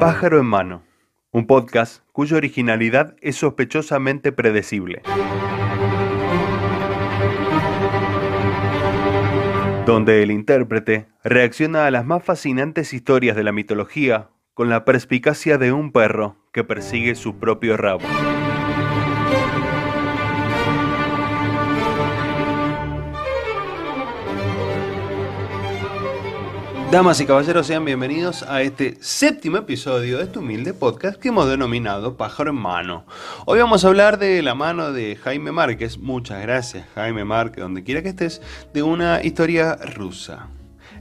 Pájaro en mano, un podcast cuya originalidad es sospechosamente predecible. Donde el intérprete reacciona a las más fascinantes historias de la mitología con la perspicacia de un perro que persigue su propio rabo. Damas y caballeros, sean bienvenidos a este séptimo episodio de este humilde podcast que hemos denominado Pájaro en Mano. Hoy vamos a hablar de la mano de Jaime Márquez, muchas gracias Jaime Márquez, donde quiera que estés, de una historia rusa.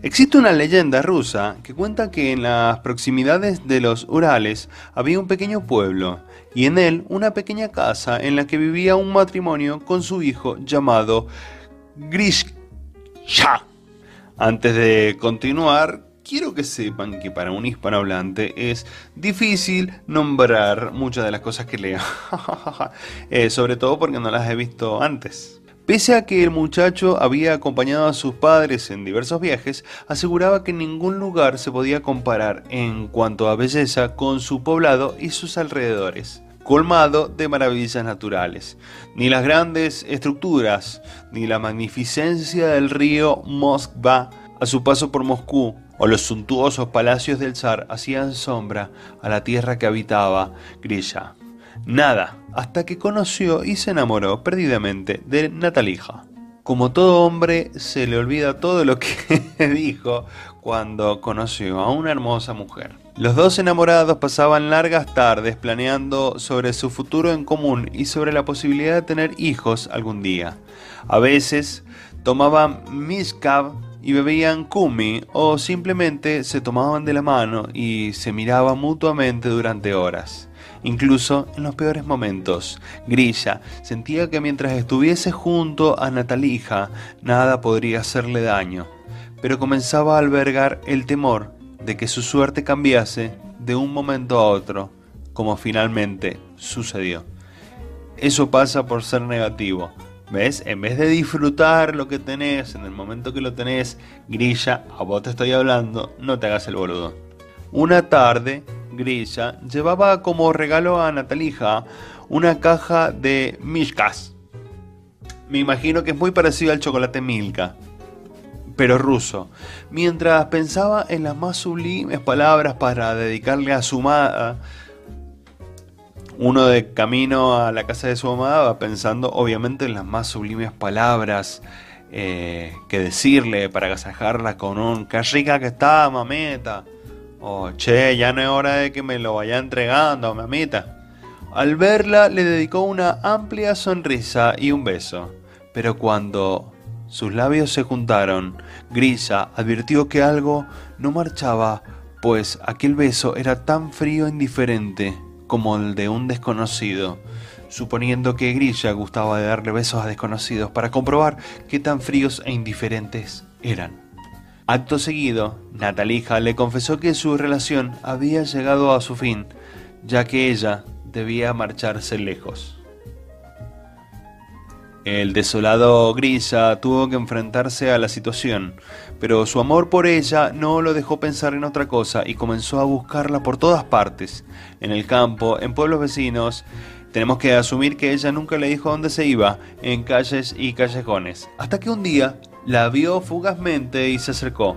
Existe una leyenda rusa que cuenta que en las proximidades de los Urales había un pequeño pueblo y en él una pequeña casa en la que vivía un matrimonio con su hijo llamado Grisha. Antes de continuar, quiero que sepan que para un hispanohablante es difícil nombrar muchas de las cosas que leo. Eh, sobre todo porque no las he visto antes. Pese a que el muchacho había acompañado a sus padres en diversos viajes, aseguraba que ningún lugar se podía comparar en cuanto a belleza con su poblado y sus alrededores colmado de maravillas naturales. Ni las grandes estructuras, ni la magnificencia del río Moskva a su paso por Moscú, o los suntuosos palacios del zar hacían sombra a la tierra que habitaba Grisha. Nada, hasta que conoció y se enamoró perdidamente de Natalija. Como todo hombre, se le olvida todo lo que dijo cuando conoció a una hermosa mujer. Los dos enamorados pasaban largas tardes planeando sobre su futuro en común y sobre la posibilidad de tener hijos algún día. A veces tomaban miskav y bebían kumi o simplemente se tomaban de la mano y se miraban mutuamente durante horas. Incluso en los peores momentos, Grilla sentía que mientras estuviese junto a Natalija nada podría hacerle daño, pero comenzaba a albergar el temor de que su suerte cambiase de un momento a otro, como finalmente sucedió. Eso pasa por ser negativo. ¿Ves? En vez de disfrutar lo que tenés en el momento que lo tenés, Grilla, a vos te estoy hablando, no te hagas el boludo. Una tarde, Grilla llevaba como regalo a Natalija una caja de Mishkas. Me imagino que es muy parecido al chocolate Milka pero ruso, mientras pensaba en las más sublimes palabras para dedicarle a su amada. Uno de camino a la casa de su amada va pensando obviamente en las más sublimes palabras eh, que decirle para agasajarla con un qué rica que está, mamita. O che, ya no es hora de que me lo vaya entregando, mamita. Al verla le dedicó una amplia sonrisa y un beso, pero cuando sus labios se juntaron. Grisa advirtió que algo no marchaba, pues aquel beso era tan frío e indiferente como el de un desconocido, suponiendo que Grilla gustaba de darle besos a desconocidos para comprobar qué tan fríos e indiferentes eran. Acto seguido, Natalija le confesó que su relación había llegado a su fin, ya que ella debía marcharse lejos. El desolado Grisa tuvo que enfrentarse a la situación, pero su amor por ella no lo dejó pensar en otra cosa y comenzó a buscarla por todas partes, en el campo, en pueblos vecinos. Tenemos que asumir que ella nunca le dijo dónde se iba, en calles y callejones, hasta que un día la vio fugazmente y se acercó,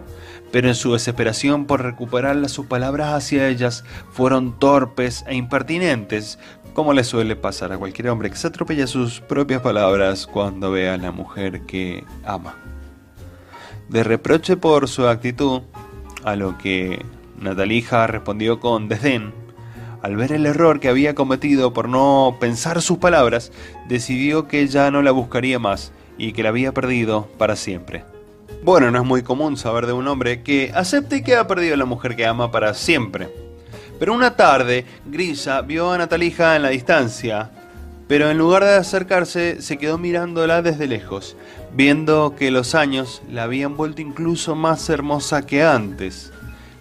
pero en su desesperación por recuperar sus palabras hacia ellas fueron torpes e impertinentes, como le suele pasar a cualquier hombre que se atropella sus propias palabras cuando ve a la mujer que ama. De reproche por su actitud, a lo que Natalija respondió con desdén, al ver el error que había cometido por no pensar sus palabras, decidió que ya no la buscaría más y que la había perdido para siempre. Bueno, no es muy común saber de un hombre que acepte que ha perdido a la mujer que ama para siempre. Pero una tarde, Grisa vio a Natalija en la distancia, pero en lugar de acercarse se quedó mirándola desde lejos, viendo que los años la habían vuelto incluso más hermosa que antes.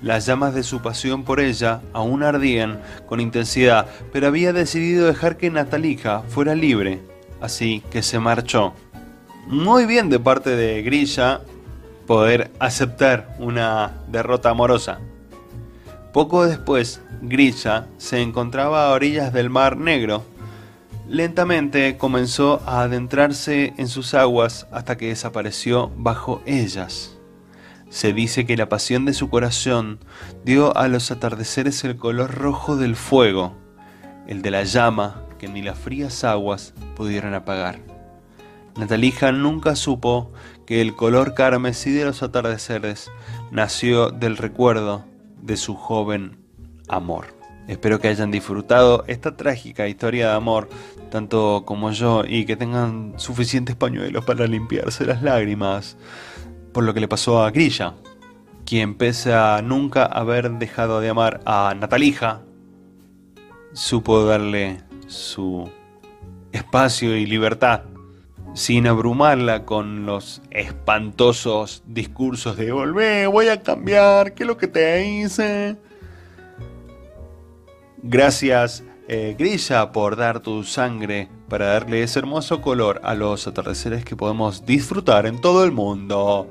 Las llamas de su pasión por ella aún ardían con intensidad, pero había decidido dejar que Natalija fuera libre, así que se marchó. Muy bien de parte de Grilla poder aceptar una derrota amorosa. Poco después, Grisha se encontraba a orillas del Mar Negro. Lentamente comenzó a adentrarse en sus aguas hasta que desapareció bajo ellas. Se dice que la pasión de su corazón dio a los atardeceres el color rojo del fuego, el de la llama que ni las frías aguas pudieron apagar. Natalija nunca supo que el color carmesí de los atardeceres nació del recuerdo de su joven amor. Espero que hayan disfrutado esta trágica historia de amor, tanto como yo, y que tengan suficientes pañuelos para limpiarse las lágrimas por lo que le pasó a Grilla, quien pese a nunca haber dejado de amar a Natalija, supo darle su espacio y libertad sin abrumarla con los espantosos discursos de volver, voy a cambiar, ¿qué es lo que te hice? Gracias, eh, Grilla, por dar tu sangre para darle ese hermoso color a los atardeceres que podemos disfrutar en todo el mundo.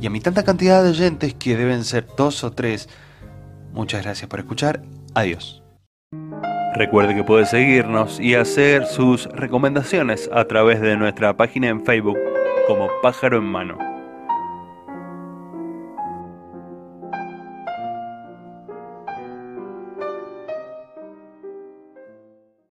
Y a mi tanta cantidad de oyentes que deben ser dos o tres, muchas gracias por escuchar. Adiós. Recuerde que puede seguirnos y hacer sus recomendaciones a través de nuestra página en Facebook como Pájaro en Mano.